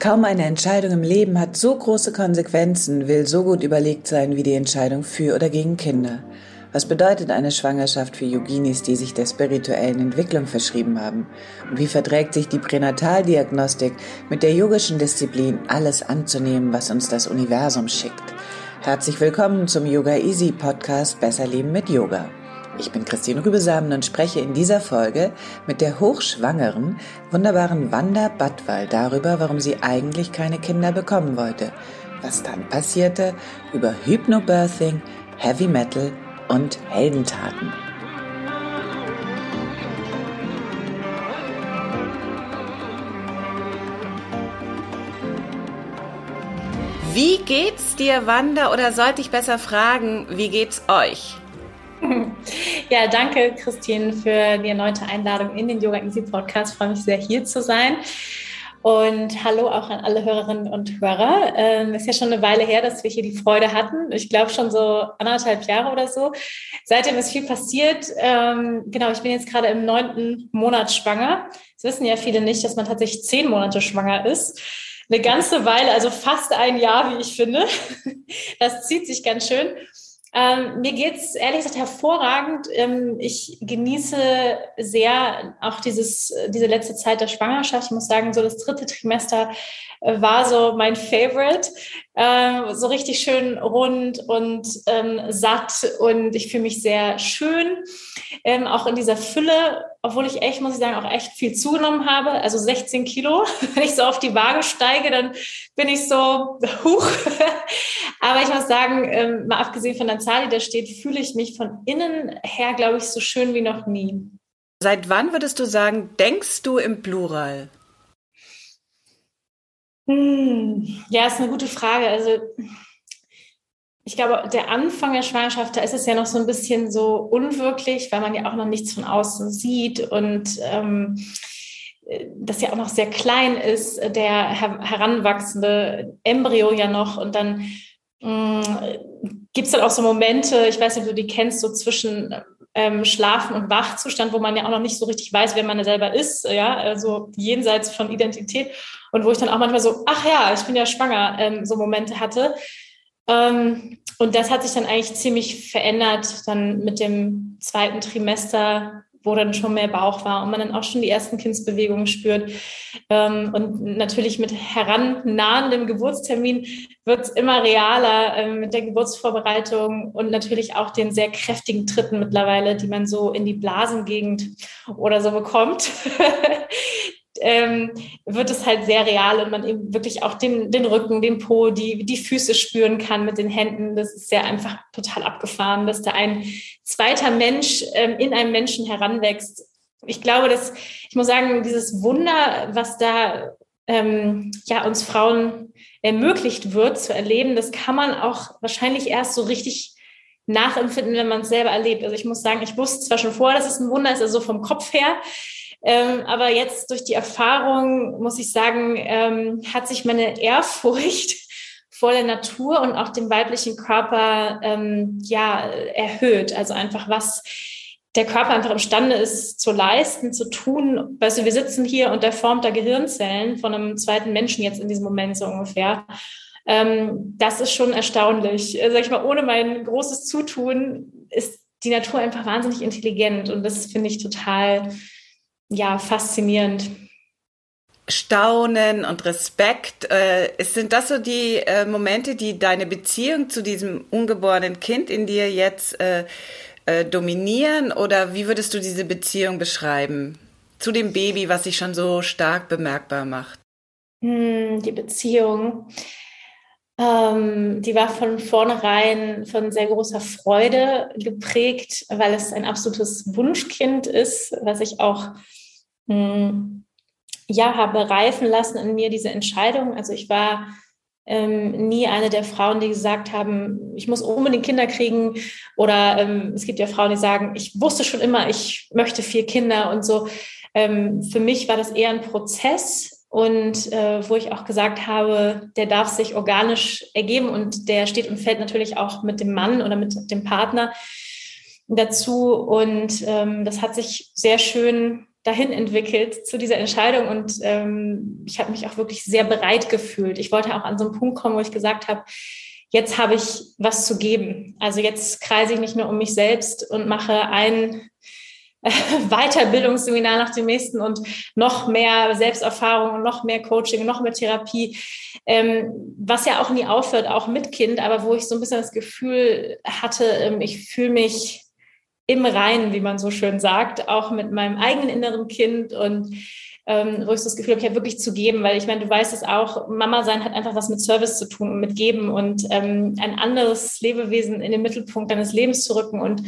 Kaum eine Entscheidung im Leben hat so große Konsequenzen, will so gut überlegt sein wie die Entscheidung für oder gegen Kinder. Was bedeutet eine Schwangerschaft für Yoginis, die sich der spirituellen Entwicklung verschrieben haben? Und wie verträgt sich die Pränataldiagnostik mit der yogischen Disziplin, alles anzunehmen, was uns das Universum schickt? Herzlich willkommen zum Yoga Easy Podcast Besser Leben mit Yoga. Ich bin Christine Rübesamen und spreche in dieser Folge mit der hochschwangeren, wunderbaren Wanda Badwal darüber, warum sie eigentlich keine Kinder bekommen wollte, was dann passierte, über Hypnobirthing, Heavy Metal und Heldentaten. Wie geht's dir, Wanda? Oder sollte ich besser fragen, wie geht's euch? Ja, danke, Christine, für die erneute Einladung in den Yoga Easy Podcast. Ich freue mich sehr, hier zu sein. Und hallo auch an alle Hörerinnen und Hörer. Ähm, ist ja schon eine Weile her, dass wir hier die Freude hatten. Ich glaube schon so anderthalb Jahre oder so. Seitdem ist viel passiert. Ähm, genau, ich bin jetzt gerade im neunten Monat schwanger. Das wissen ja viele nicht, dass man tatsächlich zehn Monate schwanger ist. Eine ganze Weile, also fast ein Jahr, wie ich finde. Das zieht sich ganz schön. Ähm, mir geht's ehrlich gesagt hervorragend. Ähm, ich genieße sehr auch dieses, diese letzte Zeit der Schwangerschaft. Ich muss sagen, so das dritte Trimester äh, war so mein Favorite. Ähm, so richtig schön rund und ähm, satt und ich fühle mich sehr schön. Ähm, auch in dieser Fülle, obwohl ich echt, muss ich sagen, auch echt viel zugenommen habe. Also 16 Kilo. Wenn ich so auf die Waage steige, dann bin ich so hoch. Aber ich muss sagen, ähm, mal abgesehen von der Zahl, die da steht, fühle ich mich von innen her, glaube ich, so schön wie noch nie. Seit wann würdest du sagen, denkst du im Plural? Hm, ja, ist eine gute Frage. Also ich glaube, der Anfang der Schwangerschaft, da ist es ja noch so ein bisschen so unwirklich, weil man ja auch noch nichts von außen sieht und ähm, das ja auch noch sehr klein ist, der her heranwachsende Embryo ja noch. Und dann gibt es dann auch so Momente, ich weiß nicht, ob du die kennst, so zwischen ähm, Schlafen- und Wachzustand, wo man ja auch noch nicht so richtig weiß, wer man selber ist, ja, also jenseits von Identität. Und wo ich dann auch manchmal so, ach ja, ich bin ja schwanger, ähm, so Momente hatte. Ähm, und das hat sich dann eigentlich ziemlich verändert, dann mit dem zweiten Trimester, wo dann schon mehr Bauch war und man dann auch schon die ersten Kindsbewegungen spürt. Ähm, und natürlich mit herannahendem Geburtstermin wird es immer realer ähm, mit der Geburtsvorbereitung und natürlich auch den sehr kräftigen Tritten mittlerweile, die man so in die Blasengegend oder so bekommt. ähm, wird es halt sehr real und man eben wirklich auch den, den Rücken, den Po, die, die Füße spüren kann mit den Händen. Das ist ja einfach total abgefahren, dass da ein zweiter Mensch ähm, in einem Menschen heranwächst. Ich glaube, dass, ich muss sagen, dieses Wunder, was da ähm, ja, uns Frauen ermöglicht wird zu erleben, das kann man auch wahrscheinlich erst so richtig nachempfinden, wenn man es selber erlebt. Also ich muss sagen, ich wusste zwar schon vorher, dass es ein Wunder ist, also vom Kopf her, ähm, aber jetzt durch die Erfahrung, muss ich sagen, ähm, hat sich meine Ehrfurcht vor der Natur und auch dem weiblichen Körper ähm, ja erhöht. Also einfach was der Körper einfach imstande ist zu leisten, zu tun. Weißt du, wir sitzen hier und der formt da Gehirnzellen von einem zweiten Menschen jetzt in diesem Moment so ungefähr. Ähm, das ist schon erstaunlich. Äh, sag ich mal, ohne mein großes Zutun ist die Natur einfach wahnsinnig intelligent und das finde ich total ja, faszinierend. Staunen und Respekt. Äh, sind das so die äh, Momente, die deine Beziehung zu diesem ungeborenen Kind in dir jetzt äh, äh, dominieren? Oder wie würdest du diese Beziehung beschreiben? Zu dem Baby, was sich schon so stark bemerkbar macht? Hm, die Beziehung. Ähm, die war von vornherein von sehr großer Freude geprägt, weil es ein absolutes Wunschkind ist, was ich auch hm, ja habe reifen lassen in mir diese Entscheidung. Also ich war ähm, nie eine der Frauen, die gesagt haben, ich muss unbedingt Kinder kriegen. Oder ähm, es gibt ja Frauen, die sagen, ich wusste schon immer, ich möchte vier Kinder und so. Ähm, für mich war das eher ein Prozess und äh, wo ich auch gesagt habe, der darf sich organisch ergeben und der steht und fällt natürlich auch mit dem Mann oder mit dem Partner dazu. Und ähm, das hat sich sehr schön dahin entwickelt zu dieser Entscheidung und ähm, ich habe mich auch wirklich sehr bereit gefühlt. Ich wollte auch an so einen Punkt kommen, wo ich gesagt habe, jetzt habe ich was zu geben. Also jetzt kreise ich nicht nur um mich selbst und mache ein äh, Weiterbildungsseminar nach dem nächsten und noch mehr Selbsterfahrung und noch mehr Coaching, noch mehr Therapie, ähm, was ja auch nie aufhört, auch mit Kind, aber wo ich so ein bisschen das Gefühl hatte, ähm, ich fühle mich im Reinen, wie man so schön sagt, auch mit meinem eigenen inneren Kind und ähm, wo ich das Gefühl habe, habe wirklich zu geben, weil ich meine, du weißt es auch, Mama sein hat einfach was mit Service zu tun und mit Geben und ähm, ein anderes Lebewesen in den Mittelpunkt deines Lebens zu rücken und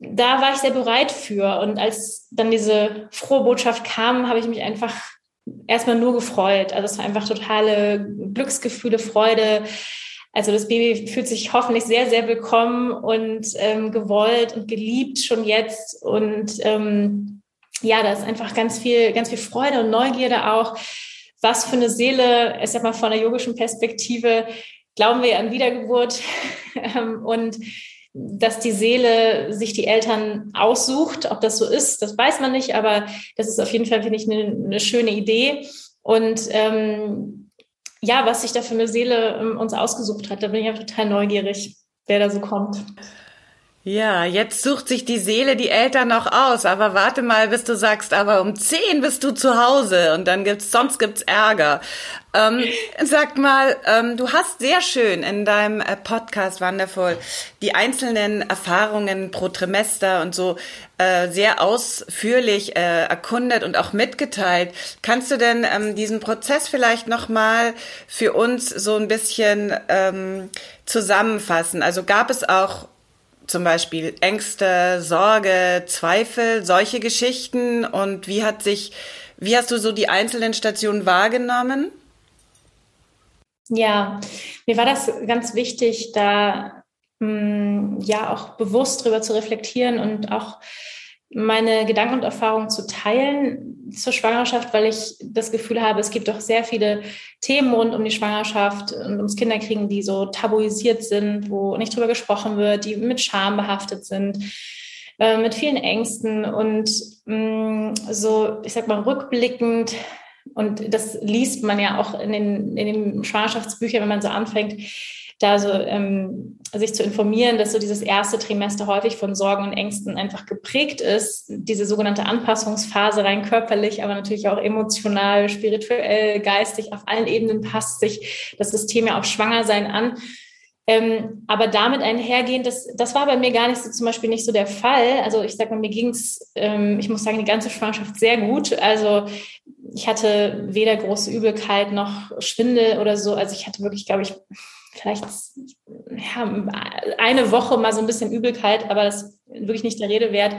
da war ich sehr bereit für. Und als dann diese frohe Botschaft kam, habe ich mich einfach erstmal nur gefreut. Also es war einfach totale Glücksgefühle, Freude, also das Baby fühlt sich hoffentlich sehr, sehr willkommen und ähm, gewollt und geliebt schon jetzt. Und ähm, ja, da ist einfach ganz viel, ganz viel Freude und Neugierde auch. Was für eine Seele, ich sag mal von der yogischen Perspektive, glauben wir an Wiedergeburt ähm, und dass die Seele sich die Eltern aussucht. Ob das so ist, das weiß man nicht, aber das ist auf jeden Fall, finde ich, eine, eine schöne Idee. Und ähm, ja, was sich da für eine Seele ähm, uns ausgesucht hat. Da bin ich ja total neugierig, wer da so kommt. Ja, jetzt sucht sich die Seele die Eltern noch aus, aber warte mal, bis du sagst, aber um zehn bist du zu Hause und dann gibt's, sonst gibt's Ärger. Ähm, sag mal, ähm, du hast sehr schön in deinem äh, Podcast Wonderful die einzelnen Erfahrungen pro Trimester und so äh, sehr ausführlich äh, erkundet und auch mitgeteilt. Kannst du denn ähm, diesen Prozess vielleicht nochmal für uns so ein bisschen ähm, zusammenfassen? Also gab es auch zum Beispiel Ängste, Sorge, Zweifel, solche Geschichten? Und wie hat sich, wie hast du so die einzelnen Stationen wahrgenommen? Ja, mir war das ganz wichtig, da hm, ja auch bewusst drüber zu reflektieren und auch meine Gedanken und Erfahrungen zu teilen zur Schwangerschaft, weil ich das Gefühl habe, es gibt doch sehr viele Themen rund um die Schwangerschaft und ums Kinderkriegen, die so tabuisiert sind, wo nicht drüber gesprochen wird, die mit Scham behaftet sind, äh, mit vielen Ängsten und mm, so, ich sag mal, rückblickend und das liest man ja auch in den, in den Schwangerschaftsbüchern, wenn man so anfängt, da so ähm, sich zu informieren, dass so dieses erste Trimester häufig von Sorgen und Ängsten einfach geprägt ist. Diese sogenannte Anpassungsphase rein körperlich, aber natürlich auch emotional, spirituell, geistig, auf allen Ebenen passt sich das System ja auf Schwangersein an. Ähm, aber damit einhergehend, das, das war bei mir gar nicht so zum Beispiel nicht so der Fall. Also ich sag mal, mir ging's, ähm, ich muss sagen, die ganze Schwangerschaft sehr gut. Also ich hatte weder große Übelkeit noch Schwindel oder so. Also ich hatte wirklich, glaube ich, vielleicht ja, eine Woche mal so ein bisschen Übelkeit, aber das ist wirklich nicht der Rede wert.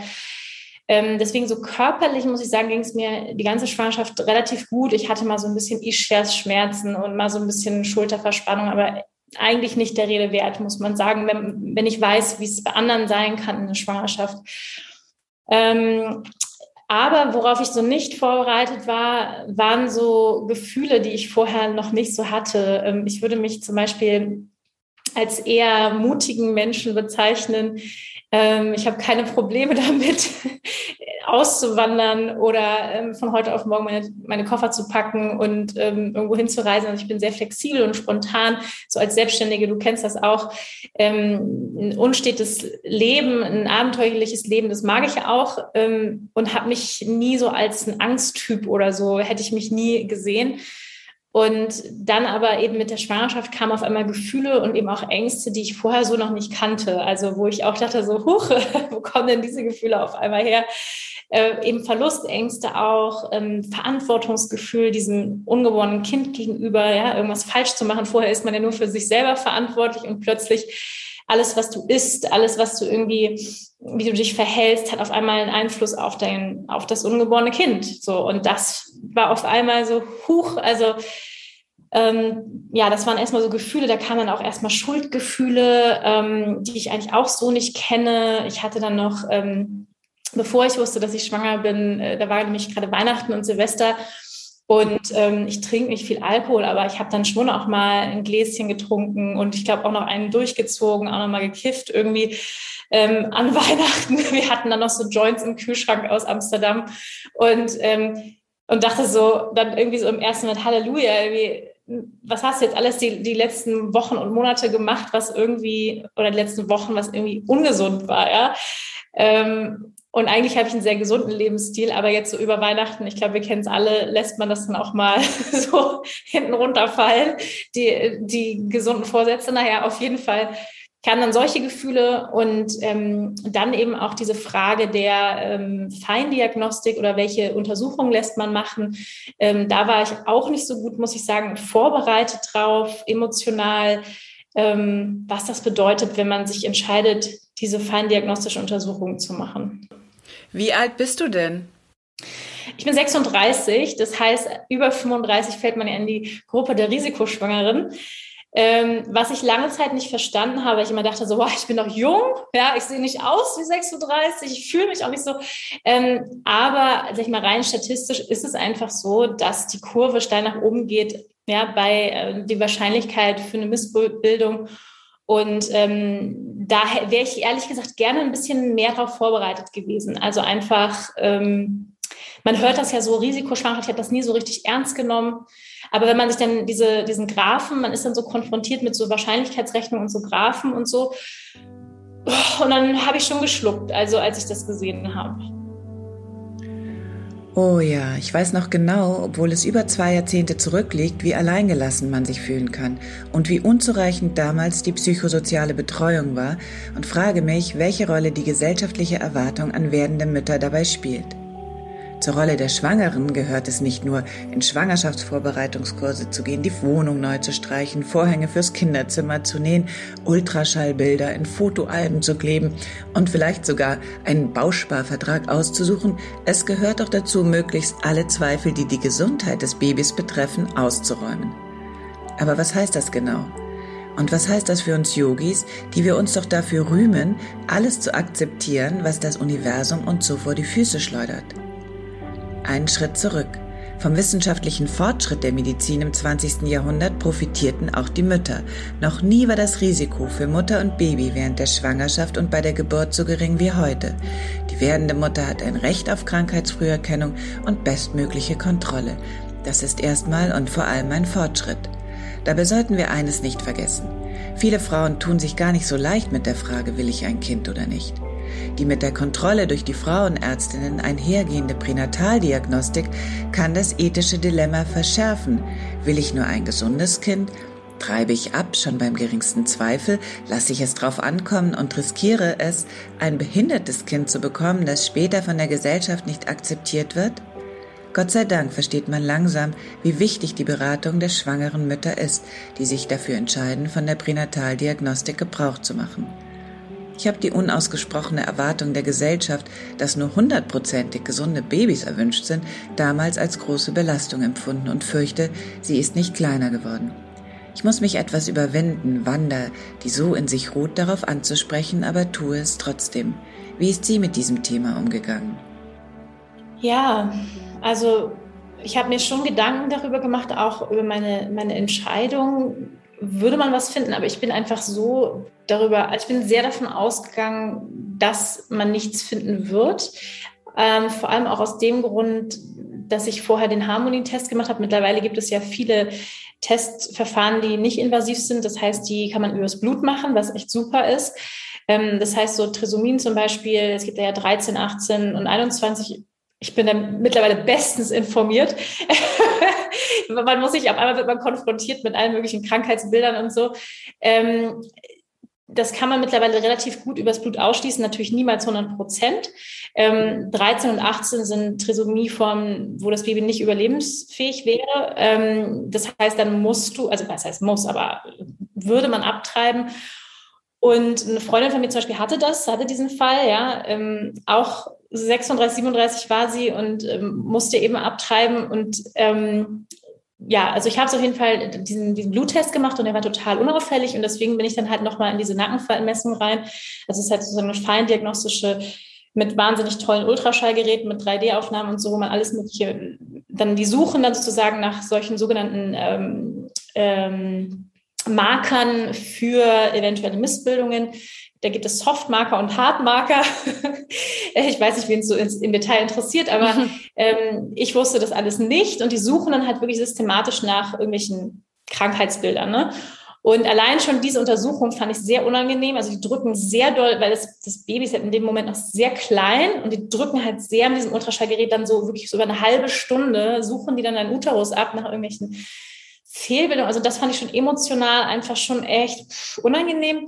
Ähm, deswegen so körperlich, muss ich sagen, ging es mir die ganze Schwangerschaft relativ gut. Ich hatte mal so ein bisschen Ischias-Schmerzen und mal so ein bisschen Schulterverspannung, aber eigentlich nicht der Rede wert, muss man sagen, wenn, wenn ich weiß, wie es bei anderen sein kann in der Schwangerschaft. Ähm, aber worauf ich so nicht vorbereitet war, waren so Gefühle, die ich vorher noch nicht so hatte. Ähm, ich würde mich zum Beispiel als eher mutigen Menschen bezeichnen. Ähm, ich habe keine Probleme damit, auszuwandern oder ähm, von heute auf morgen meine, meine Koffer zu packen und ähm, irgendwo hinzureisen. Also ich bin sehr flexibel und spontan, so als Selbstständige, du kennst das auch. Ähm, ein unstetes Leben, ein abenteuerliches Leben, das mag ich auch ähm, und habe mich nie so als ein Angsttyp oder so, hätte ich mich nie gesehen. Und dann aber eben mit der Schwangerschaft kamen auf einmal Gefühle und eben auch Ängste, die ich vorher so noch nicht kannte. Also wo ich auch dachte, so, huch, wo kommen denn diese Gefühle auf einmal her? Äh, eben Verlustängste auch, ähm, Verantwortungsgefühl diesem ungeborenen Kind gegenüber, ja, irgendwas falsch zu machen. Vorher ist man ja nur für sich selber verantwortlich und plötzlich alles, was du isst, alles, was du irgendwie, wie du dich verhältst, hat auf einmal einen Einfluss auf dein, auf das ungeborene Kind. So. Und das war auf einmal so, huch, also, ähm, ja, das waren erstmal so Gefühle, da kamen dann auch erstmal Schuldgefühle, ähm, die ich eigentlich auch so nicht kenne. Ich hatte dann noch, ähm, bevor ich wusste, dass ich schwanger bin, äh, da war nämlich gerade Weihnachten und Silvester und ähm, ich trinke nicht viel Alkohol, aber ich habe dann schon auch mal ein Gläschen getrunken und ich glaube auch noch einen durchgezogen, auch noch mal gekifft irgendwie ähm, an Weihnachten. Wir hatten dann noch so Joints im Kühlschrank aus Amsterdam und, ähm, und dachte so, dann irgendwie so im ersten Moment, Halleluja, irgendwie, was hast du jetzt alles die, die letzten Wochen und Monate gemacht, was irgendwie, oder die letzten Wochen, was irgendwie ungesund war, ja. Ähm, und eigentlich habe ich einen sehr gesunden Lebensstil, aber jetzt so über Weihnachten, ich glaube, wir kennen es alle, lässt man das dann auch mal so hinten runterfallen, die, die gesunden Vorsätze. Naja, auf jeden Fall kamen dann solche Gefühle und ähm, dann eben auch diese Frage der ähm, Feindiagnostik oder welche Untersuchungen lässt man machen. Ähm, da war ich auch nicht so gut, muss ich sagen, vorbereitet drauf, emotional, ähm, was das bedeutet, wenn man sich entscheidet, diese feindiagnostische Untersuchung zu machen. Wie alt bist du denn? Ich bin 36, das heißt, über 35 fällt man ja in die Gruppe der Risikoschwangeren. Ähm, was ich lange Zeit nicht verstanden habe, ich immer dachte so, wow, ich bin noch jung, ja, ich sehe nicht aus wie 36, ich fühle mich auch nicht so. Ähm, aber, sag ich mal, rein statistisch ist es einfach so, dass die Kurve steil nach oben geht, ja, bei äh, die Wahrscheinlichkeit für eine Missbildung und ähm, da wäre ich ehrlich gesagt gerne ein bisschen mehr darauf vorbereitet gewesen. Also einfach, ähm, man hört das ja so, Risikoschwankheit, ich habe das nie so richtig ernst genommen. Aber wenn man sich dann diese, diesen Graphen, man ist dann so konfrontiert mit so Wahrscheinlichkeitsrechnungen und so Graphen und so. Und dann habe ich schon geschluckt, also als ich das gesehen habe. Oh ja, ich weiß noch genau, obwohl es über zwei Jahrzehnte zurückliegt, wie alleingelassen man sich fühlen kann und wie unzureichend damals die psychosoziale Betreuung war und frage mich, welche Rolle die gesellschaftliche Erwartung an werdende Mütter dabei spielt. Zur Rolle der Schwangeren gehört es nicht nur, in Schwangerschaftsvorbereitungskurse zu gehen, die Wohnung neu zu streichen, Vorhänge fürs Kinderzimmer zu nähen, Ultraschallbilder in Fotoalben zu kleben und vielleicht sogar einen Bausparvertrag auszusuchen. Es gehört auch dazu, möglichst alle Zweifel, die die Gesundheit des Babys betreffen, auszuräumen. Aber was heißt das genau? Und was heißt das für uns Yogis, die wir uns doch dafür rühmen, alles zu akzeptieren, was das Universum uns so vor die Füße schleudert? Einen Schritt zurück. Vom wissenschaftlichen Fortschritt der Medizin im 20. Jahrhundert profitierten auch die Mütter. Noch nie war das Risiko für Mutter und Baby während der Schwangerschaft und bei der Geburt so gering wie heute. Die werdende Mutter hat ein Recht auf Krankheitsfrüherkennung und bestmögliche Kontrolle. Das ist erstmal und vor allem ein Fortschritt. Dabei sollten wir eines nicht vergessen. Viele Frauen tun sich gar nicht so leicht mit der Frage, will ich ein Kind oder nicht. Die mit der Kontrolle durch die Frauenärztinnen einhergehende Pränataldiagnostik kann das ethische Dilemma verschärfen. Will ich nur ein gesundes Kind? Treibe ich ab, schon beim geringsten Zweifel, lasse ich es drauf ankommen und riskiere es, ein behindertes Kind zu bekommen, das später von der Gesellschaft nicht akzeptiert wird? Gott sei Dank versteht man langsam, wie wichtig die Beratung der schwangeren Mütter ist, die sich dafür entscheiden, von der Pränataldiagnostik Gebrauch zu machen. Ich habe die unausgesprochene Erwartung der Gesellschaft, dass nur hundertprozentig gesunde Babys erwünscht sind, damals als große Belastung empfunden und fürchte, sie ist nicht kleiner geworden. Ich muss mich etwas überwinden, Wanda, die so in sich ruht, darauf anzusprechen, aber tue es trotzdem. Wie ist sie mit diesem Thema umgegangen? Ja, also ich habe mir schon Gedanken darüber gemacht, auch über meine, meine Entscheidung, würde man was finden, aber ich bin einfach so darüber, also ich bin sehr davon ausgegangen, dass man nichts finden wird. Ähm, vor allem auch aus dem Grund, dass ich vorher den Harmonietest gemacht habe. Mittlerweile gibt es ja viele Testverfahren, die nicht invasiv sind. Das heißt, die kann man übers Blut machen, was echt super ist. Ähm, das heißt, so Trisomin zum Beispiel, es gibt ja 13, 18 und 21 ich bin dann mittlerweile bestens informiert. man muss sich auf einmal wird man konfrontiert mit allen möglichen Krankheitsbildern und so. Ähm, das kann man mittlerweile relativ gut übers Blut ausschließen, natürlich niemals 100 Prozent. Ähm, 13 und 18 sind Trisomieformen, wo das Baby nicht überlebensfähig wäre. Ähm, das heißt, dann musst du, also was heißt muss, aber würde man abtreiben. Und eine Freundin von mir zum Beispiel hatte das, hatte diesen Fall, ja, ähm, auch 36, 37 war sie und ähm, musste eben abtreiben. Und ähm, ja, also ich habe auf jeden Fall diesen, diesen Bluttest gemacht und der war total unauffällig und deswegen bin ich dann halt nochmal in diese Nackenfallmessung rein. Also es ist halt so eine feindiagnostische mit wahnsinnig tollen Ultraschallgeräten, mit 3D-Aufnahmen und so, wo man alles mögliche, dann die suchen dann sozusagen nach solchen sogenannten ähm, ähm, Markern für eventuelle Missbildungen. Da gibt es Softmarker und Hardmarker. ich weiß nicht, wen es so im Detail interessiert, aber ähm, ich wusste das alles nicht und die suchen dann halt wirklich systematisch nach irgendwelchen Krankheitsbildern. Ne? Und allein schon diese Untersuchung fand ich sehr unangenehm. Also die drücken sehr doll, weil das, das Baby ist halt in dem Moment noch sehr klein und die drücken halt sehr mit diesem Ultraschallgerät dann so wirklich so über eine halbe Stunde, suchen die dann einen Uterus ab nach irgendwelchen Fehlbildungen. Also das fand ich schon emotional einfach schon echt unangenehm.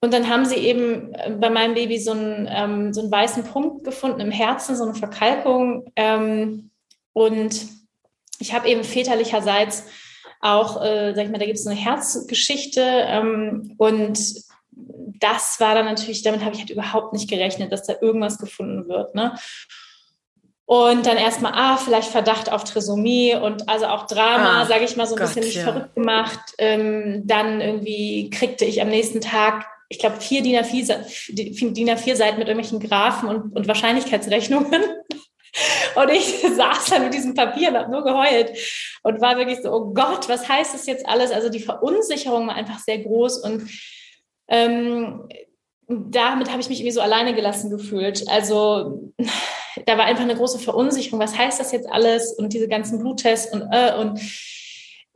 Und dann haben sie eben äh, bei meinem Baby so einen, ähm, so einen weißen Punkt gefunden im Herzen, so eine Verkalkung. Ähm, und ich habe eben väterlicherseits auch, äh, sag ich mal, da gibt es eine Herzgeschichte. Ähm, und das war dann natürlich, damit habe ich halt überhaupt nicht gerechnet, dass da irgendwas gefunden wird. Ne? Und dann erstmal, ah, vielleicht Verdacht auf Trisomie und also auch Drama, ah, sage ich mal, so ein Gott, bisschen ja. verrückt gemacht. Ähm, dann irgendwie kriegte ich am nächsten Tag ich glaube, vier DIN A4, DIN A4 Seiten mit irgendwelchen Graphen und, und Wahrscheinlichkeitsrechnungen. Und ich saß dann mit diesem Papier und habe nur geheult und war wirklich so, oh Gott, was heißt das jetzt alles? Also die Verunsicherung war einfach sehr groß und ähm, damit habe ich mich irgendwie so alleine gelassen gefühlt. Also da war einfach eine große Verunsicherung. Was heißt das jetzt alles? Und diese ganzen Bluttests und, äh, und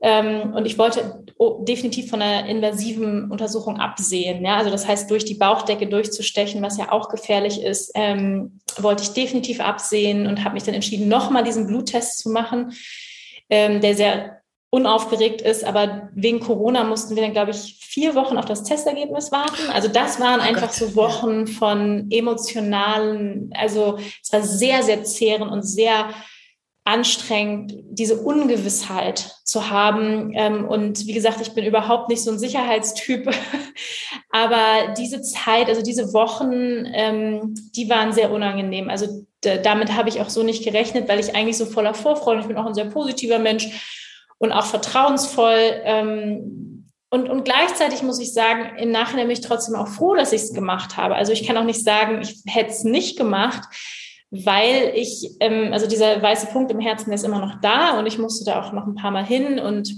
und ich wollte definitiv von einer invasiven Untersuchung absehen. Ja? Also das heißt, durch die Bauchdecke durchzustechen, was ja auch gefährlich ist, ähm, wollte ich definitiv absehen und habe mich dann entschieden, nochmal diesen Bluttest zu machen, ähm, der sehr unaufgeregt ist. Aber wegen Corona mussten wir dann, glaube ich, vier Wochen auf das Testergebnis warten. Also das waren oh einfach Gott. so Wochen von emotionalen, also es war sehr, sehr zehren und sehr anstrengend, diese Ungewissheit zu haben. Ähm, und wie gesagt, ich bin überhaupt nicht so ein Sicherheitstyp. Aber diese Zeit, also diese Wochen, ähm, die waren sehr unangenehm. Also damit habe ich auch so nicht gerechnet, weil ich eigentlich so voller Vorfreude, ich bin auch ein sehr positiver Mensch und auch vertrauensvoll. Ähm, und, und gleichzeitig muss ich sagen, im Nachhinein bin ich trotzdem auch froh, dass ich es gemacht habe. Also ich kann auch nicht sagen, ich hätte es nicht gemacht weil ich, ähm, also dieser weiße Punkt im Herzen, ist immer noch da und ich musste da auch noch ein paar Mal hin und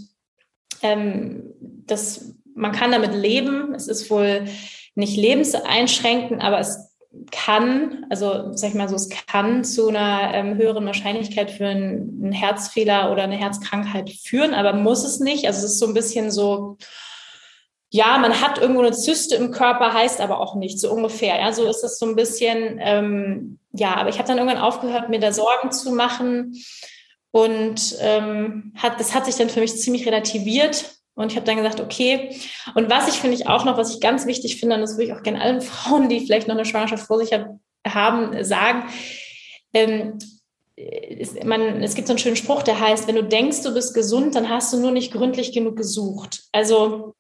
ähm, das, man kann damit leben. Es ist wohl nicht lebenseinschränkend, aber es kann, also sag ich mal so, es kann zu einer ähm, höheren Wahrscheinlichkeit für einen, einen Herzfehler oder eine Herzkrankheit führen, aber muss es nicht. Also es ist so ein bisschen so, ja, man hat irgendwo eine Zyste im Körper, heißt aber auch nicht, so ungefähr. Ja, so ist es so ein bisschen, ähm, ja, aber ich habe dann irgendwann aufgehört, mir da Sorgen zu machen. Und ähm, hat, das hat sich dann für mich ziemlich relativiert. Und ich habe dann gesagt, okay. Und was ich finde ich auch noch, was ich ganz wichtig finde, und das würde ich auch gerne allen Frauen, die vielleicht noch eine Schwangerschaft vor sich haben, sagen, ähm, es, man, es gibt so einen schönen Spruch, der heißt, wenn du denkst, du bist gesund, dann hast du nur nicht gründlich genug gesucht. Also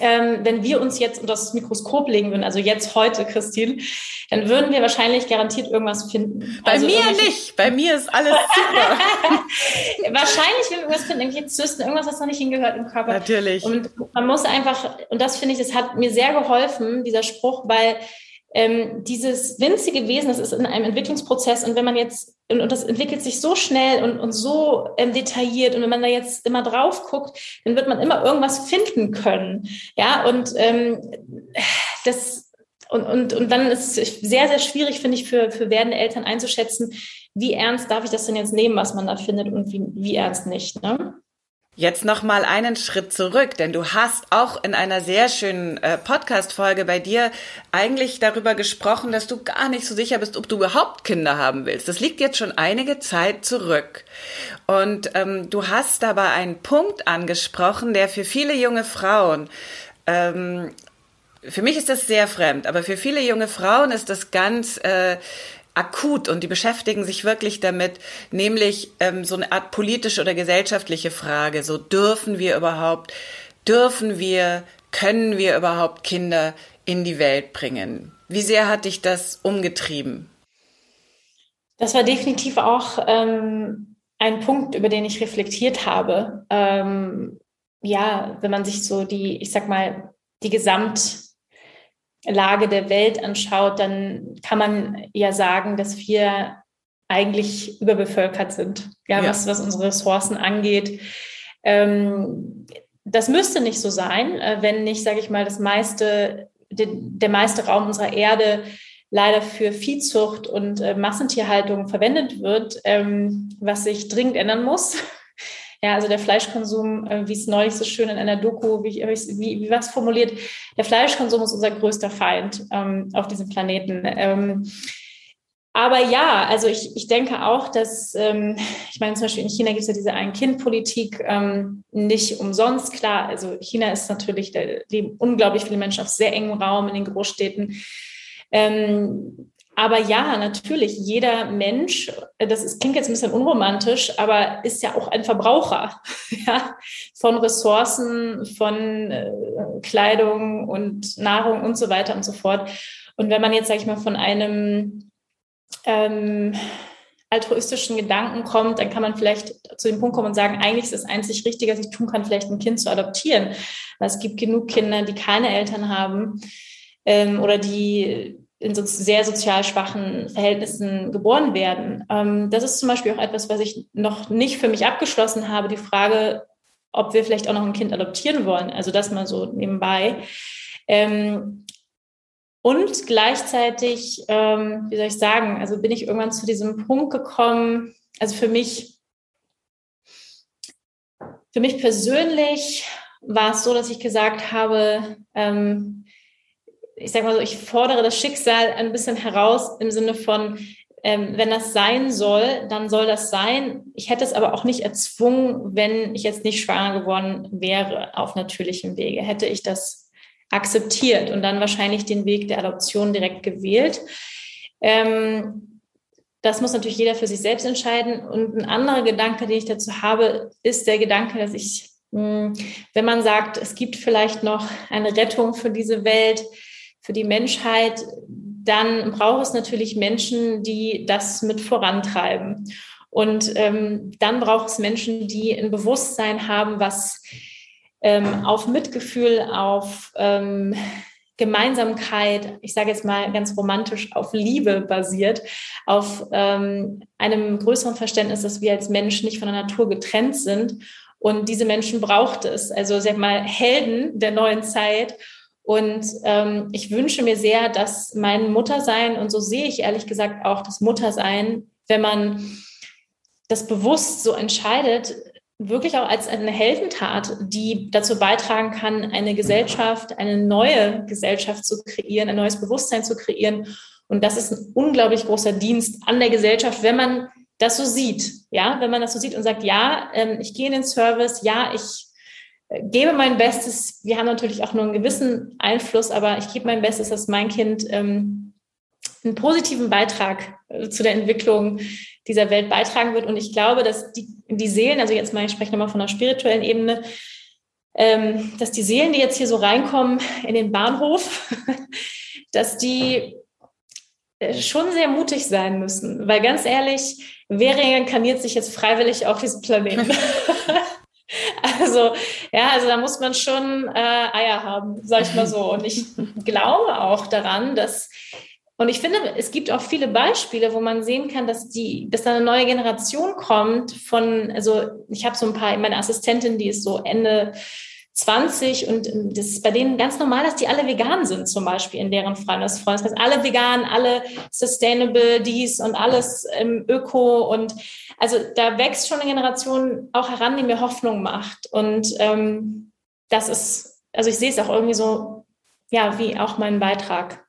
ähm, wenn wir uns jetzt unter das Mikroskop legen würden, also jetzt heute, Christine, dann würden wir wahrscheinlich garantiert irgendwas finden. Bei also mir nicht, bei mir ist alles super. wahrscheinlich, wenn wir irgendwas finden, irgendwelche Zysten, irgendwas, was noch nicht hingehört im Körper. Natürlich. Und man muss einfach, und das finde ich, das hat mir sehr geholfen, dieser Spruch, weil ähm, dieses winzige Wesen, das ist in einem Entwicklungsprozess und wenn man jetzt, und, und das entwickelt sich so schnell und, und so ähm, detailliert und wenn man da jetzt immer drauf guckt, dann wird man immer irgendwas finden können. Ja, und ähm, das, und, und, und dann ist es sehr, sehr schwierig, finde ich, für, für werdende Eltern einzuschätzen, wie ernst darf ich das denn jetzt nehmen, was man da findet und wie, wie ernst nicht. Ne? Jetzt noch mal einen Schritt zurück, denn du hast auch in einer sehr schönen äh, Podcast-Folge bei dir eigentlich darüber gesprochen, dass du gar nicht so sicher bist, ob du überhaupt Kinder haben willst. Das liegt jetzt schon einige Zeit zurück. Und ähm, du hast dabei einen Punkt angesprochen, der für viele junge Frauen ähm, für mich ist das sehr fremd, aber für viele junge Frauen ist das ganz äh, akut und die beschäftigen sich wirklich damit, nämlich ähm, so eine Art politische oder gesellschaftliche Frage. So dürfen wir überhaupt, dürfen wir, können wir überhaupt Kinder in die Welt bringen? Wie sehr hat dich das umgetrieben? Das war definitiv auch ähm, ein Punkt, über den ich reflektiert habe. Ähm, ja, wenn man sich so die, ich sag mal, die Gesamt Lage der Welt anschaut, dann kann man ja sagen, dass wir eigentlich überbevölkert sind, ja, ja. Was, was unsere Ressourcen angeht. Ähm, das müsste nicht so sein, äh, wenn nicht, sage ich mal, das meiste, de, der meiste Raum unserer Erde leider für Viehzucht und äh, Massentierhaltung verwendet wird, ähm, was sich dringend ändern muss. Ja, also der Fleischkonsum, äh, wie es neulich so schön in einer Doku, wie, wie, wie was formuliert, der Fleischkonsum ist unser größter Feind ähm, auf diesem Planeten. Ähm, aber ja, also ich, ich denke auch, dass, ähm, ich meine, zum Beispiel in China gibt es ja diese Ein-Kind-Politik ähm, nicht umsonst. Klar, also China ist natürlich, da leben unglaublich viele Menschen auf sehr engem Raum in den Großstädten. Ähm, aber ja, natürlich, jeder Mensch, äh, das ist, klingt jetzt ein bisschen unromantisch, aber ist ja auch ein Verbraucher ja, von Ressourcen, von äh, Kleidung und Nahrung und so weiter und so fort. Und wenn man jetzt, sage ich mal, von einem ähm, altruistischen Gedanken kommt, dann kann man vielleicht zu dem Punkt kommen und sagen, eigentlich ist das einzig Richtige, was ich tun kann, vielleicht ein Kind zu adoptieren. Weil es gibt genug Kinder, die keine Eltern haben ähm, oder die in so sehr sozial schwachen Verhältnissen geboren werden. Ähm, das ist zum Beispiel auch etwas, was ich noch nicht für mich abgeschlossen habe, die Frage, ob wir vielleicht auch noch ein Kind adoptieren wollen. Also das mal so nebenbei. Ähm, und gleichzeitig, ähm, wie soll ich sagen, also bin ich irgendwann zu diesem Punkt gekommen, also für mich, für mich persönlich war es so, dass ich gesagt habe, ähm, ich sage mal so, ich fordere das Schicksal ein bisschen heraus im Sinne von, ähm, wenn das sein soll, dann soll das sein. Ich hätte es aber auch nicht erzwungen, wenn ich jetzt nicht schwanger geworden wäre auf natürlichem Wege. Hätte ich das akzeptiert und dann wahrscheinlich den Weg der Adoption direkt gewählt. Ähm, das muss natürlich jeder für sich selbst entscheiden. Und ein anderer Gedanke, den ich dazu habe, ist der Gedanke, dass ich, hm, wenn man sagt, es gibt vielleicht noch eine Rettung für diese Welt, für die Menschheit, dann braucht es natürlich Menschen, die das mit vorantreiben. Und ähm, dann braucht es Menschen, die ein Bewusstsein haben, was ähm, auf Mitgefühl, auf ähm, Gemeinsamkeit, ich sage jetzt mal ganz romantisch, auf Liebe basiert, auf ähm, einem größeren Verständnis, dass wir als Mensch nicht von der Natur getrennt sind. Und diese Menschen braucht es. Also sag mal Helden der neuen Zeit und ähm, ich wünsche mir sehr, dass mein Muttersein, und so sehe ich ehrlich gesagt auch das Muttersein, wenn man das bewusst so entscheidet, wirklich auch als eine Heldentat, die dazu beitragen kann, eine Gesellschaft, eine neue Gesellschaft zu kreieren, ein neues Bewusstsein zu kreieren. Und das ist ein unglaublich großer Dienst an der Gesellschaft, wenn man das so sieht. Ja, wenn man das so sieht und sagt, ja, ähm, ich gehe in den Service, ja, ich gebe mein Bestes. Wir haben natürlich auch nur einen gewissen Einfluss, aber ich gebe mein Bestes, dass mein Kind ähm, einen positiven Beitrag äh, zu der Entwicklung dieser Welt beitragen wird. Und ich glaube, dass die, die Seelen, also jetzt mal, ich spreche nochmal von der spirituellen Ebene, ähm, dass die Seelen, die jetzt hier so reinkommen in den Bahnhof, dass die äh, schon sehr mutig sein müssen. Weil ganz ehrlich, wer reinkarniert sich jetzt freiwillig auf diesen Planeten? Also, ja, also da muss man schon äh, Eier haben, sag ich mal so. Und ich glaube auch daran, dass, und ich finde, es gibt auch viele Beispiele, wo man sehen kann, dass die, dass da eine neue Generation kommt von, also ich habe so ein paar, meine Assistentin, die ist so Ende 20 und ähm, das ist bei denen ganz normal, dass die alle vegan sind, zum Beispiel in deren heißt, alle vegan, alle sustainable, dies und alles ähm, öko und also da wächst schon eine Generation auch heran, die mir Hoffnung macht und ähm, das ist, also ich sehe es auch irgendwie so, ja, wie auch mein Beitrag.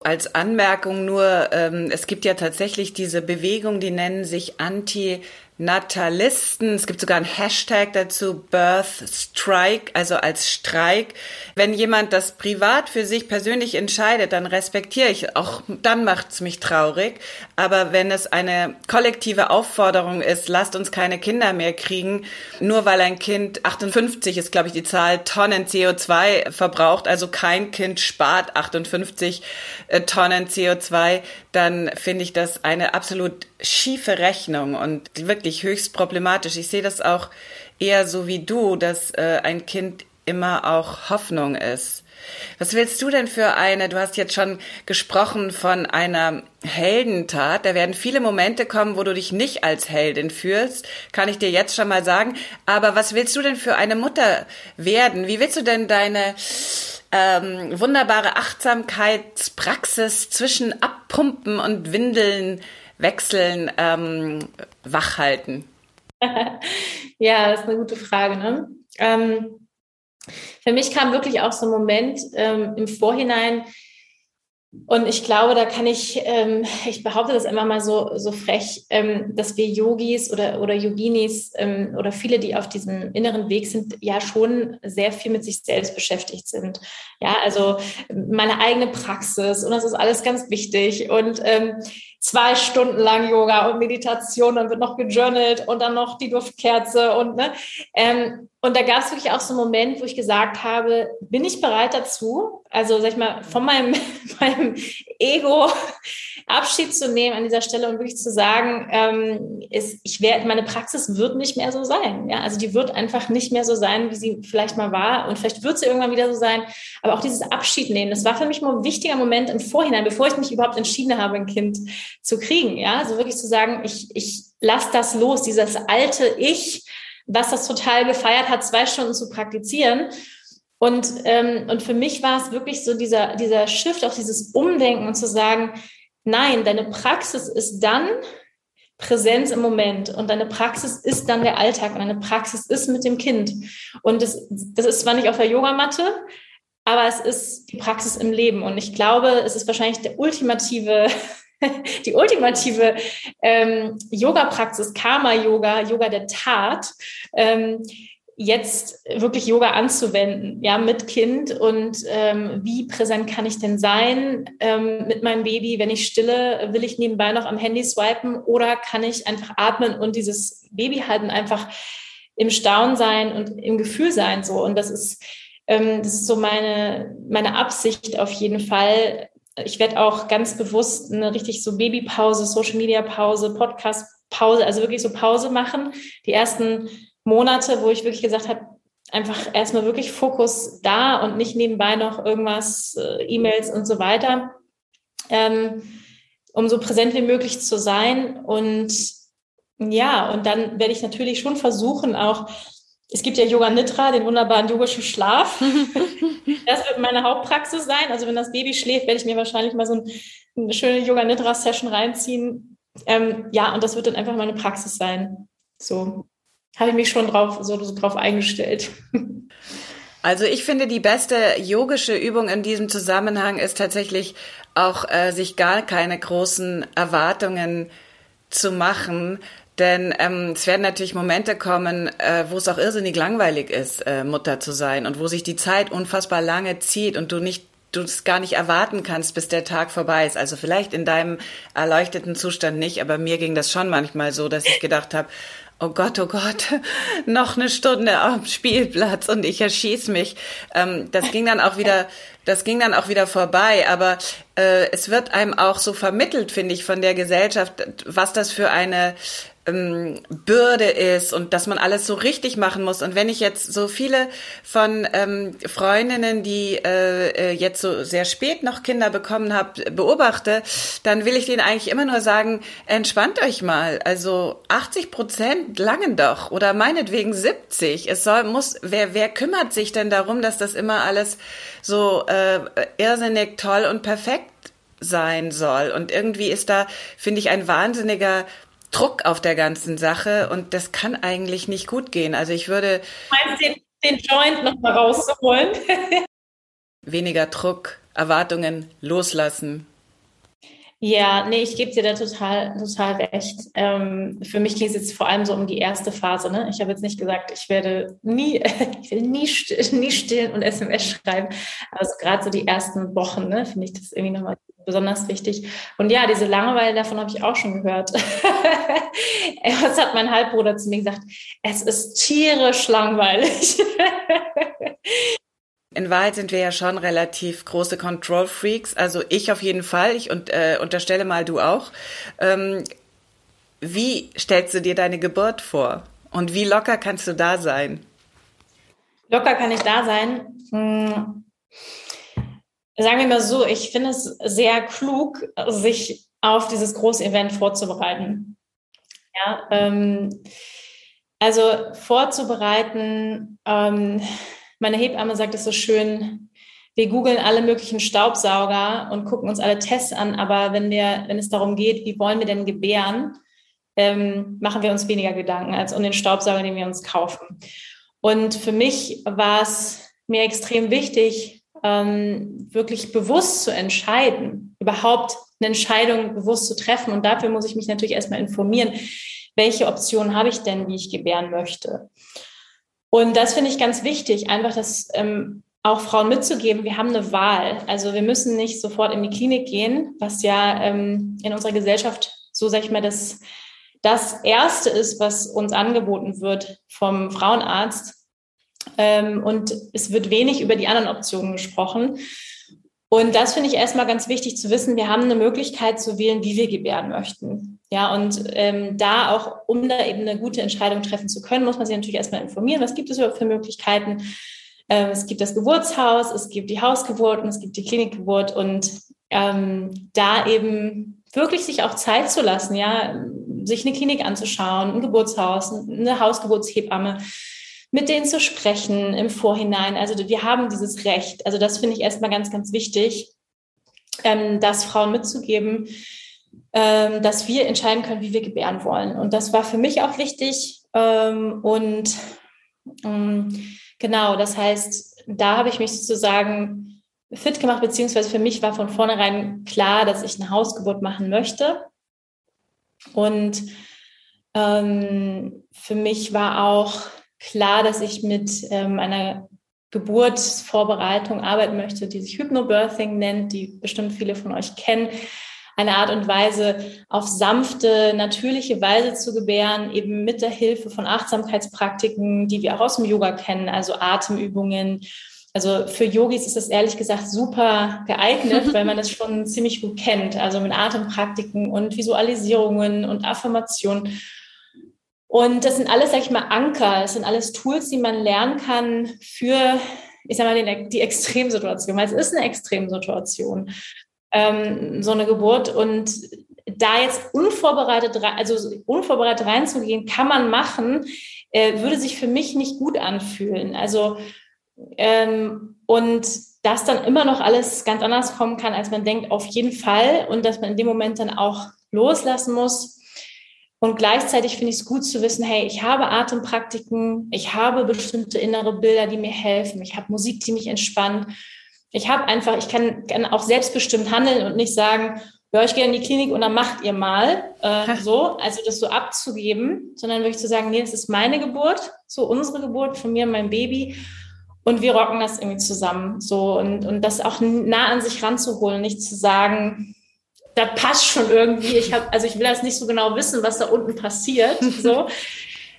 Als Anmerkung nur, ähm, es gibt ja tatsächlich diese Bewegung, die nennen sich Anti- Natalisten. Es gibt sogar ein Hashtag dazu, Birth Strike, also als Streik. Wenn jemand das privat für sich persönlich entscheidet, dann respektiere ich. Auch dann macht es mich traurig. Aber wenn es eine kollektive Aufforderung ist, lasst uns keine Kinder mehr kriegen, nur weil ein Kind 58 ist, glaube ich, die Zahl Tonnen CO2 verbraucht, also kein Kind spart 58 äh, Tonnen CO2, dann finde ich das eine absolut schiefe Rechnung und wirklich höchst problematisch. Ich sehe das auch eher so wie du, dass äh, ein Kind immer auch Hoffnung ist. Was willst du denn für eine, du hast jetzt schon gesprochen von einer Heldentat, da werden viele Momente kommen, wo du dich nicht als Heldin fühlst, kann ich dir jetzt schon mal sagen. Aber was willst du denn für eine Mutter werden? Wie willst du denn deine ähm, wunderbare Achtsamkeitspraxis zwischen Abpumpen und Windeln wechseln ähm, wachhalten? ja, das ist eine gute Frage. Ne? Ähm, für mich kam wirklich auch so ein Moment ähm, im Vorhinein, und ich glaube, da kann ich, ähm, ich behaupte das immer mal so, so frech, ähm, dass wir Yogis oder, oder Yoginis ähm, oder viele, die auf diesem inneren Weg sind, ja schon sehr viel mit sich selbst beschäftigt sind. Ja, also meine eigene Praxis und das ist alles ganz wichtig. Und ähm, zwei Stunden lang Yoga und Meditation, dann wird noch gejournelt und dann noch die Duftkerze und ne. Ähm, und da gab es wirklich auch so einen Moment, wo ich gesagt habe, bin ich bereit dazu, also sag ich mal, von meinem, meinem Ego Abschied zu nehmen an dieser Stelle und wirklich zu sagen, ähm, ist, ich werde, meine Praxis wird nicht mehr so sein. Ja, also die wird einfach nicht mehr so sein, wie sie vielleicht mal war. Und vielleicht wird sie irgendwann wieder so sein. Aber auch dieses Abschied nehmen, das war für mich mal ein wichtiger Moment im Vorhinein, bevor ich mich überhaupt entschieden habe, ein Kind zu kriegen. Ja, also wirklich zu sagen, ich, ich lasse das los, dieses alte Ich, was das total gefeiert hat, zwei Stunden zu praktizieren. Und, ähm, und für mich war es wirklich so dieser, dieser Shift, auch dieses Umdenken und zu sagen, nein, deine Praxis ist dann Präsenz im Moment und deine Praxis ist dann der Alltag und deine Praxis ist mit dem Kind. Und das, das ist zwar nicht auf der Yogamatte, aber es ist die Praxis im Leben. Und ich glaube, es ist wahrscheinlich der ultimative die ultimative ähm, Yoga-Praxis, Karma-Yoga, Yoga der Tat, ähm, jetzt wirklich Yoga anzuwenden, ja, mit Kind und ähm, wie präsent kann ich denn sein ähm, mit meinem Baby, wenn ich stille, will ich nebenbei noch am Handy swipen oder kann ich einfach atmen und dieses Baby halten, einfach im Staunen sein und im Gefühl sein so. Und das ist ähm, das ist so meine meine Absicht auf jeden Fall ich werde auch ganz bewusst eine richtig so Babypause, Social Media Pause, Podcast Pause, also wirklich so Pause machen. Die ersten Monate, wo ich wirklich gesagt habe, einfach erstmal wirklich Fokus da und nicht nebenbei noch irgendwas, äh, E-Mails und so weiter, ähm, um so präsent wie möglich zu sein. Und ja, und dann werde ich natürlich schon versuchen, auch es gibt ja Yoga Nitra, den wunderbaren yogischen Schlaf. das wird meine Hauptpraxis sein. Also wenn das Baby schläft, werde ich mir wahrscheinlich mal so eine schöne Yoga Nitra Session reinziehen. Ähm, ja, und das wird dann einfach meine Praxis sein. So habe ich mich schon drauf, so, so drauf eingestellt. Also ich finde, die beste yogische Übung in diesem Zusammenhang ist tatsächlich auch, äh, sich gar keine großen Erwartungen zu machen, denn ähm, es werden natürlich Momente kommen, äh, wo es auch irrsinnig langweilig ist, äh, Mutter zu sein und wo sich die Zeit unfassbar lange zieht und du nicht du es gar nicht erwarten kannst, bis der Tag vorbei ist. Also vielleicht in deinem erleuchteten Zustand nicht, aber mir ging das schon manchmal so, dass ich gedacht habe, oh Gott, oh Gott, noch eine Stunde am Spielplatz und ich erschieß mich. Ähm, das ging dann auch wieder, das ging dann auch wieder vorbei. Aber äh, es wird einem auch so vermittelt, finde ich, von der Gesellschaft, was das für eine ähm, Bürde ist und dass man alles so richtig machen muss. Und wenn ich jetzt so viele von ähm, Freundinnen, die äh, äh jetzt so sehr spät noch Kinder bekommen habe, beobachte, dann will ich denen eigentlich immer nur sagen, entspannt euch mal. Also 80 Prozent langen doch oder meinetwegen 70. Es soll, muss, wer, wer kümmert sich denn darum, dass das immer alles so äh, irrsinnig toll und perfekt sein soll? Und irgendwie ist da, finde ich, ein wahnsinniger Druck auf der ganzen Sache und das kann eigentlich nicht gut gehen. Also ich würde. Meinst den, den Joint nochmal rauszuholen? weniger Druck, Erwartungen loslassen. Ja, nee, ich gebe dir da total, total recht. Ähm, für mich ging es jetzt vor allem so um die erste Phase. Ne? Ich habe jetzt nicht gesagt, ich werde nie, ich will nie, still, nie stillen und SMS schreiben. Also gerade so die ersten Wochen, ne, finde ich das irgendwie nochmal besonders wichtig. Und ja, diese Langeweile, davon habe ich auch schon gehört. Was hat mein Halbbruder zu mir gesagt? Es ist tierisch langweilig. In Wahrheit sind wir ja schon relativ große Control Freaks. Also ich auf jeden Fall. Ich und, äh, unterstelle mal du auch. Ähm, wie stellst du dir deine Geburt vor? Und wie locker kannst du da sein? Locker kann ich da sein. Hm. Sagen wir mal so, ich finde es sehr klug, sich auf dieses große Event vorzubereiten. Ja, ähm, also vorzubereiten, ähm, meine Hebamme sagt es so schön, wir googeln alle möglichen Staubsauger und gucken uns alle Tests an, aber wenn, wir, wenn es darum geht, wie wollen wir denn gebären, ähm, machen wir uns weniger Gedanken als um den Staubsauger, den wir uns kaufen. Und für mich war es mir extrem wichtig, ähm, wirklich bewusst zu entscheiden, überhaupt eine Entscheidung bewusst zu treffen. Und dafür muss ich mich natürlich erstmal informieren, welche Optionen habe ich denn, wie ich gebären möchte. Und das finde ich ganz wichtig, einfach das ähm, auch Frauen mitzugeben, wir haben eine Wahl. Also wir müssen nicht sofort in die Klinik gehen, was ja ähm, in unserer Gesellschaft, so sage ich mal, das, das Erste ist, was uns angeboten wird vom Frauenarzt. Ähm, und es wird wenig über die anderen Optionen gesprochen. Und das finde ich erstmal ganz wichtig zu wissen. Wir haben eine Möglichkeit zu wählen, wie wir gebären möchten. Ja, und ähm, da auch, um da eben eine gute Entscheidung treffen zu können, muss man sich natürlich erstmal informieren, was gibt es überhaupt für Möglichkeiten. Ähm, es gibt das Geburtshaus, es gibt die Hausgeburt und es gibt die Klinikgeburt und ähm, da eben wirklich sich auch Zeit zu lassen, ja, sich eine Klinik anzuschauen, ein Geburtshaus, eine Hausgeburtshebamme, mit denen zu sprechen im Vorhinein. Also wir haben dieses Recht. Also das finde ich erstmal ganz, ganz wichtig, ähm, das Frauen mitzugeben, ähm, dass wir entscheiden können, wie wir gebären wollen. Und das war für mich auch wichtig. Ähm, und ähm, genau, das heißt, da habe ich mich sozusagen fit gemacht, beziehungsweise für mich war von vornherein klar, dass ich eine Hausgeburt machen möchte. Und ähm, für mich war auch klar, dass ich mit ähm, einer Geburtsvorbereitung arbeiten möchte, die sich Hypnobirthing nennt, die bestimmt viele von euch kennen. Eine Art und Weise, auf sanfte, natürliche Weise zu gebären, eben mit der Hilfe von Achtsamkeitspraktiken, die wir auch aus dem Yoga kennen, also Atemübungen. Also für Yogis ist das ehrlich gesagt super geeignet, weil man es schon ziemlich gut kennt. Also mit Atempraktiken und Visualisierungen und Affirmationen. Und das sind alles, sag ich mal, Anker. Das sind alles Tools, die man lernen kann für, ich sag mal, die, die Extremsituation. Weil es ist eine Extremsituation, ähm, so eine Geburt. Und da jetzt unvorbereitet, also unvorbereitet reinzugehen, kann man machen, äh, würde sich für mich nicht gut anfühlen. Also, ähm, und dass dann immer noch alles ganz anders kommen kann, als man denkt, auf jeden Fall. Und dass man in dem Moment dann auch loslassen muss und gleichzeitig finde ich es gut zu wissen, hey, ich habe Atempraktiken, ich habe bestimmte innere Bilder, die mir helfen, ich habe Musik, die mich entspannt. Ich habe einfach, ich kann, kann auch selbstbestimmt handeln und nicht sagen, ja, ich gehe in die Klinik und dann macht ihr mal äh, so, also das so abzugeben, sondern wirklich zu sagen, nee, das ist meine Geburt, so unsere Geburt von mir und meinem Baby. Und wir rocken das irgendwie zusammen, so. Und und das auch nah an sich ranzuholen, nicht zu sagen, da passt schon irgendwie. Ich habe, also ich will das nicht so genau wissen, was da unten passiert, so,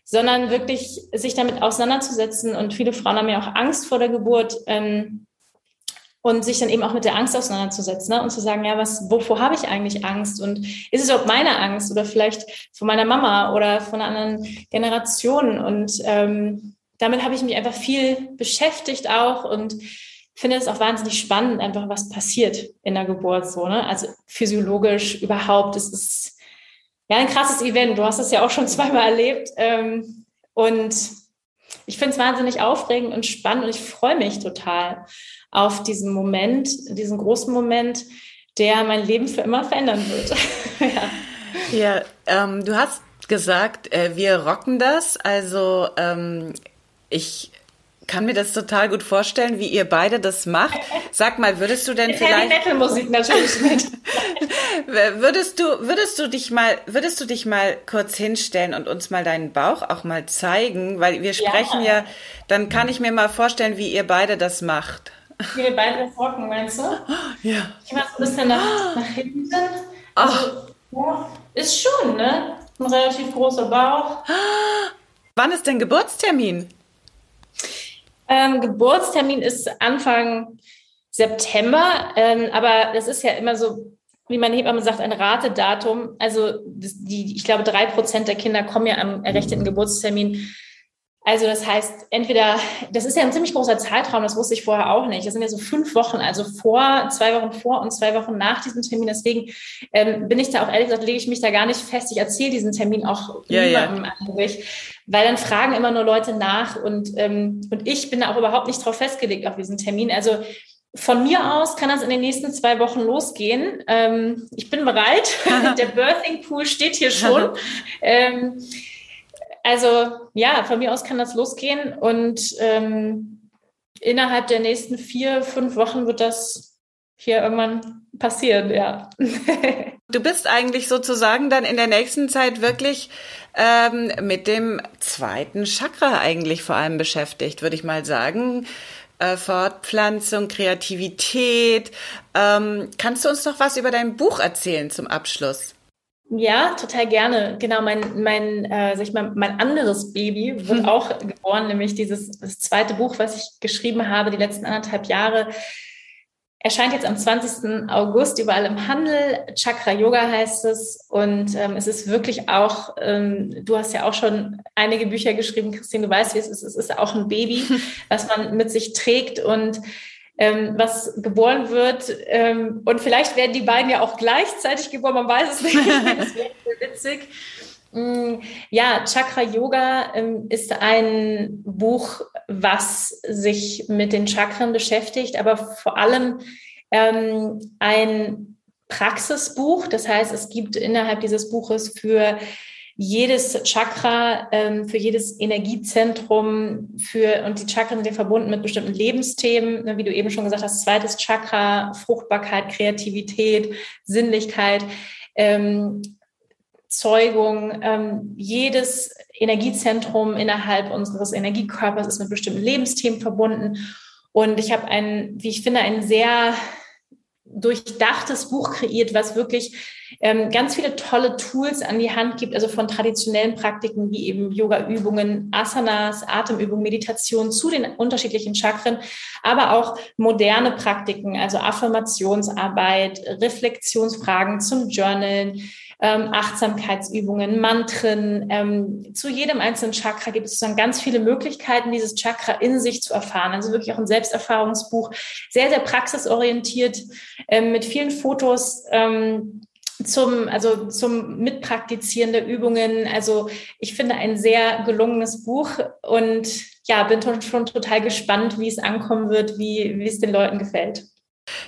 sondern wirklich sich damit auseinanderzusetzen. Und viele Frauen haben ja auch Angst vor der Geburt. Ähm, und sich dann eben auch mit der Angst auseinanderzusetzen ne? und zu sagen, ja, was, wovor habe ich eigentlich Angst und ist es überhaupt meine Angst oder vielleicht von meiner Mama oder von einer anderen Generation und ähm, damit habe ich mich einfach viel beschäftigt auch und finde es auch wahnsinnig spannend, einfach was passiert in der Geburt so, ne? Also physiologisch überhaupt, es ist ja ein krasses Event. Du hast es ja auch schon zweimal erlebt ähm, und ich finde es wahnsinnig aufregend und spannend und ich freue mich total auf diesen Moment, diesen großen Moment, der mein Leben für immer verändern wird. ja, ja ähm, du hast gesagt, äh, wir rocken das. Also ähm, ich kann mir das total gut vorstellen, wie ihr beide das macht. Sag mal, würdest du denn Mit vielleicht Metal Musik natürlich mit. würdest du würdest du dich mal würdest du dich mal kurz hinstellen und uns mal deinen Bauch auch mal zeigen, weil wir sprechen ja, ja dann kann ich mir mal vorstellen, wie ihr beide das macht. Wie wir beide das rocken, meinst du? Ja. Ich mach so ein bisschen nach, nach hinten. Also, ja, ist schon, ne? Ein relativ großer Bauch. Wann ist dein Geburtstermin? Ähm, Geburtstermin ist Anfang September, ähm, aber das ist ja immer so, wie meine Hebamme sagt, ein Ratedatum. Also die, ich glaube, drei Prozent der Kinder kommen ja am errechneten Geburtstermin. Also das heißt, entweder, das ist ja ein ziemlich großer Zeitraum, das wusste ich vorher auch nicht. Das sind ja so fünf Wochen, also vor, zwei Wochen vor und zwei Wochen nach diesem Termin. Deswegen ähm, bin ich da auch ehrlich gesagt, lege ich mich da gar nicht fest. Ich erzähle diesen Termin auch ja, niemandem ja. eigentlich weil dann fragen immer nur Leute nach und, ähm, und ich bin da auch überhaupt nicht drauf festgelegt auf diesen Termin. Also von mir aus kann das in den nächsten zwei Wochen losgehen. Ähm, ich bin bereit. Der Birthing Pool steht hier schon. ähm, also ja, von mir aus kann das losgehen und ähm, innerhalb der nächsten vier, fünf Wochen wird das hier irgendwann passieren, ja. du bist eigentlich sozusagen dann in der nächsten Zeit wirklich ähm, mit dem zweiten Chakra eigentlich vor allem beschäftigt, würde ich mal sagen. Äh, Fortpflanzung, Kreativität. Ähm, kannst du uns noch was über dein Buch erzählen zum Abschluss? Ja, total gerne. Genau, mein, mein, äh, sag ich mal, mein anderes Baby wird auch geboren, nämlich dieses zweite Buch, was ich geschrieben habe, die letzten anderthalb Jahre, Erscheint jetzt am 20. August überall im Handel. Chakra Yoga heißt es. Und ähm, es ist wirklich auch, ähm, du hast ja auch schon einige Bücher geschrieben, Christine, du weißt, wie es ist. Es ist auch ein Baby, was man mit sich trägt und ähm, was geboren wird. Ähm, und vielleicht werden die beiden ja auch gleichzeitig geboren, man weiß es nicht. das wäre witzig. Mm, ja, Chakra Yoga ähm, ist ein Buch, was sich mit den Chakren beschäftigt, aber vor allem ähm, ein Praxisbuch. Das heißt, es gibt innerhalb dieses Buches für jedes Chakra, ähm, für jedes Energiezentrum, für und die Chakren sind verbunden mit bestimmten Lebensthemen, ne, wie du eben schon gesagt hast, zweites Chakra, Fruchtbarkeit, Kreativität, Sinnlichkeit. Zeugung. Ähm, jedes Energiezentrum innerhalb unseres Energiekörpers ist mit bestimmten Lebensthemen verbunden. Und ich habe ein, wie ich finde, ein sehr durchdachtes Buch kreiert, was wirklich ähm, ganz viele tolle Tools an die Hand gibt, also von traditionellen Praktiken wie eben Yoga-Übungen, Asanas, Atemübungen, Meditation zu den unterschiedlichen Chakren, aber auch moderne Praktiken, also Affirmationsarbeit, Reflexionsfragen zum Journalen, ähm, Achtsamkeitsübungen, Mantren. Ähm, zu jedem einzelnen Chakra gibt es dann ganz viele Möglichkeiten, dieses Chakra in sich zu erfahren. Also wirklich auch ein Selbsterfahrungsbuch, sehr, sehr praxisorientiert, ähm, mit vielen Fotos. Ähm, zum, also zum Mitpraktizieren der Übungen. Also ich finde ein sehr gelungenes Buch und ja, bin schon total gespannt, wie es ankommen wird, wie, wie es den Leuten gefällt.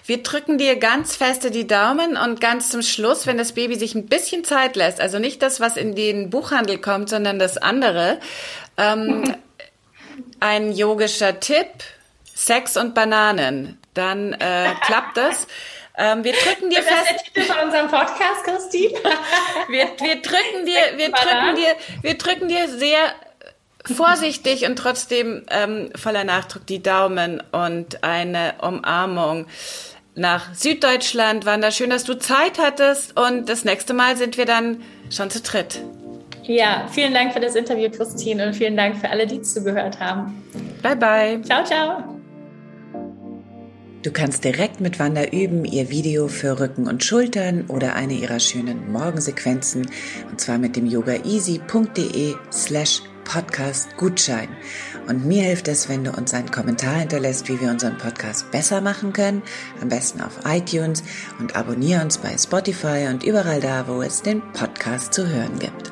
Wir drücken dir ganz feste die Daumen und ganz zum Schluss, wenn das Baby sich ein bisschen Zeit lässt, also nicht das, was in den Buchhandel kommt, sondern das andere, ähm, ein yogischer Tipp, Sex und Bananen, dann äh, klappt das. Ähm, wir drücken dir fest. Das ist der Titel von unserem Podcast, Christine. wir, wir drücken dir, wir drücken dir, wir drücken dir sehr vorsichtig und trotzdem ähm, voller Nachdruck die Daumen und eine Umarmung nach Süddeutschland. War da schön, dass du Zeit hattest und das nächste Mal sind wir dann schon zu dritt. Ja, vielen Dank für das Interview, Christine, und vielen Dank für alle, die zugehört haben. Bye, bye. Ciao, ciao. Du kannst direkt mit Wanda üben, ihr Video für Rücken und Schultern oder eine ihrer schönen Morgensequenzen, und zwar mit dem yogaeasy.de slash Podcast Gutschein. Und mir hilft es, wenn du uns einen Kommentar hinterlässt, wie wir unseren Podcast besser machen können. Am besten auf iTunes und abonniere uns bei Spotify und überall da, wo es den Podcast zu hören gibt.